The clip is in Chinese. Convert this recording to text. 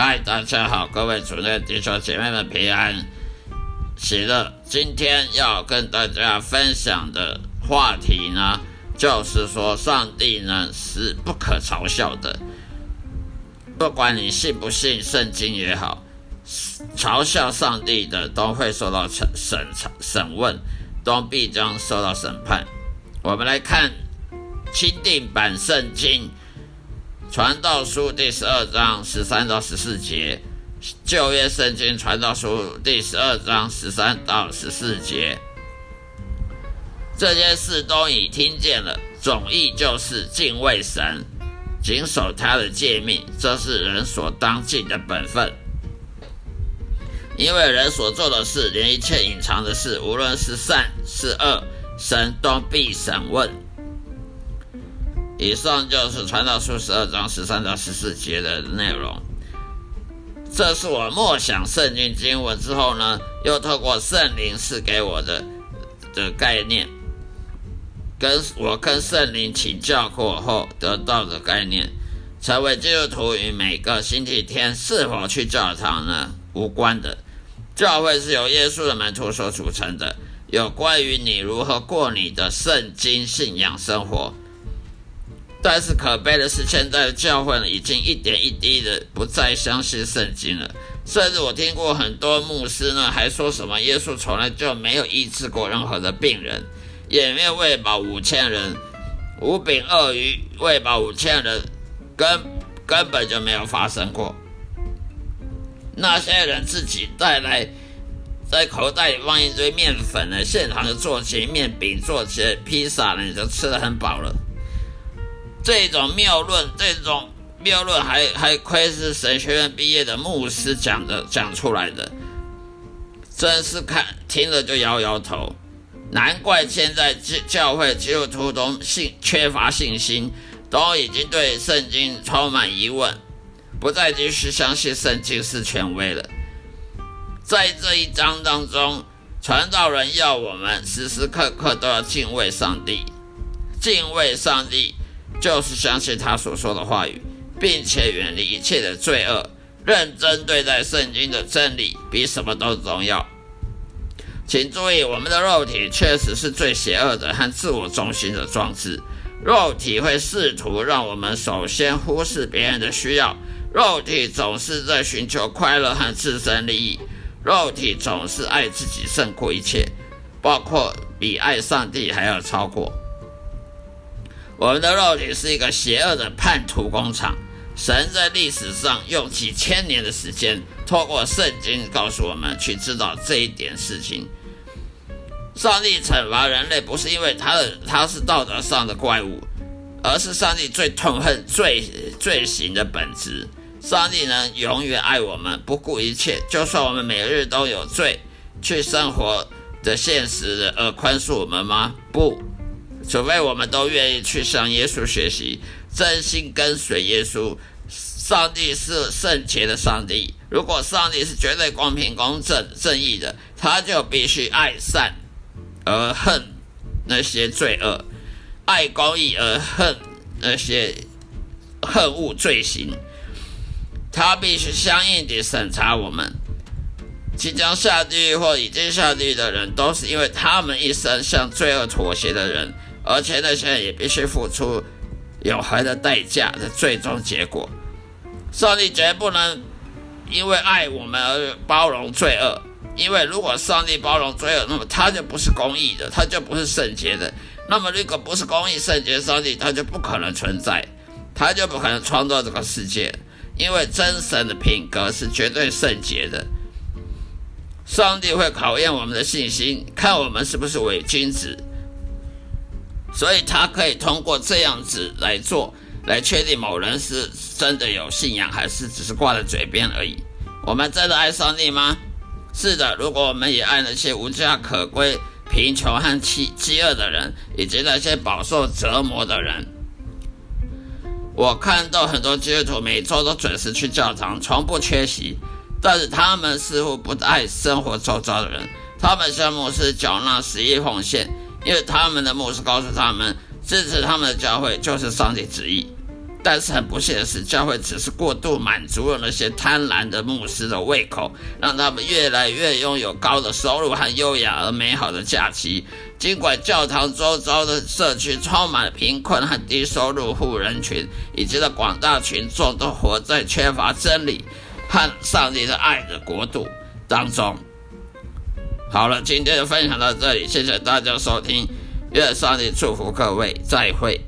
嗨，大家好，各位主内弟兄姐妹们平安喜乐。今天要跟大家分享的话题呢，就是说上帝呢是不可嘲笑的。不管你信不信圣经也好，嘲笑上帝的都会受到审审审问，都必将受到审判。我们来看钦定版圣经。传道书第十二章十三到十四节，旧约圣经传道书第十二章十三到十四节，这件事都已听见了。总意就是敬畏神，谨守他的诫命，这是人所当尽的本分。因为人所做的事，连一切隐藏的事，无论是善是恶，神都必审问。以上就是传道书十二章十三到十四节的内容。这是我默想圣经经文之后呢，又透过圣灵赐给我的的概念，跟我跟圣灵请教过后得到的概念，成为基督徒与每个星期天是否去教堂呢无关的。教会是由耶稣的门徒所组成的，有关于你如何过你的圣经信仰生活。但是可悲的是，现在的教会呢，已经一点一滴的不再相信圣经了。甚至我听过很多牧师呢，还说什么耶稣从来就没有医治过任何的病人，也没有喂饱五千人，五饼二鱼喂饱五千人，根根本就没有发生过。那些人自己带来，在口袋里放一堆面粉呢，现场就做起面饼，做起披萨呢，你就吃的很饱了。这种谬论，这种谬论还还亏是神学院毕业的牧师讲的讲出来的，真是看听了就摇摇头。难怪现在教教会基督徒都信缺乏信心，都已经对圣经充满疑问，不再继续相信圣经是权威了。在这一章当中，传道人要我们时时刻刻都要敬畏上帝，敬畏上帝。就是相信他所说的话语，并且远离一切的罪恶，认真对待圣经的真理，比什么都重要。请注意，我们的肉体确实是最邪恶的和自我中心的装置。肉体会试图让我们首先忽视别人的需要，肉体总是在寻求快乐和自身利益，肉体总是爱自己胜过一切，包括比爱上帝还要超过。我们的肉体是一个邪恶的叛徒工厂。神在历史上用几千年的时间，透过圣经告诉我们去知道这一点事情。上帝惩罚人类，不是因为他的他是道德上的怪物，而是上帝最痛恨罪罪行的本质。上帝能永远爱我们，不顾一切，就算我们每日都有罪，去生活的现实而宽恕我们吗？不。除非我们都愿意去向耶稣学习，真心跟随耶稣。上帝是圣洁的上帝，如果上帝是绝对公平、公正、正义的，他就必须爱善而恨那些罪恶，爱公义而恨那些恨恶罪行。他必须相应地审查我们。即将下地狱或已经下地狱的人，都是因为他们一生向罪恶妥协的人。而且那些人也必须付出永恒的代价的最终结果。上帝绝不能因为爱我们而包容罪恶，因为如果上帝包容罪恶，那么他就不是公义的，他就不是圣洁的。那么如果不是公义圣洁上帝，他就不可能存在，他就不可能创造这个世界。因为真神的品格是绝对圣洁的。上帝会考验我们的信心，看我们是不是伪君子。所以他可以通过这样子来做，来确定某人是真的有信仰，还是只是挂在嘴边而已。我们真的爱上帝吗？是的。如果我们也爱那些无家可归、贫穷和饥饥饿的人，以及那些饱受折磨的人，我看到很多基督徒每周都准时去教堂，从不缺席，但是他们似乎不爱生活周遭的人。他们向牧师缴纳十一奉献。因为他们的牧师告诉他们，支持他们的教会就是上帝旨意。但是很不幸的是，教会只是过度满足了那些贪婪的牧师的胃口，让他们越来越拥有高的收入和优雅而美好的假期。尽管教堂周遭的社区充满了贫困和低收入户人群，以及的广大群众都活在缺乏真理和上帝的爱的国度当中。好了，今天就分享到这里，谢谢大家收听，愿上帝祝福各位，再会。